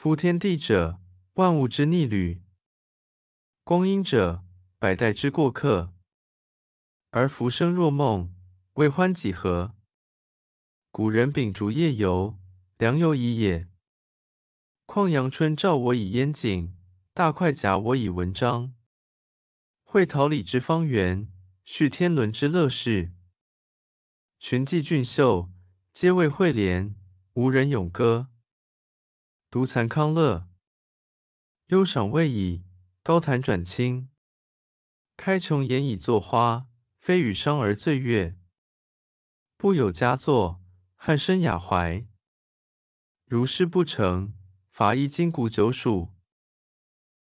夫天地者，万物之逆旅；光阴者，百代之过客。而浮生若梦，为欢几何？古人秉烛夜游，良游矣也。况阳春照我以烟景，大块假我以文章。会桃李之芳园，续天伦之乐事。群妓俊秀，皆为惠怜，无人咏歌。独惭康乐，忧赏未已，高谈转清。开琼筵以作花，飞羽觞而醉月。不有佳作，汉生雅怀。如是不成，伐衣金谷久属。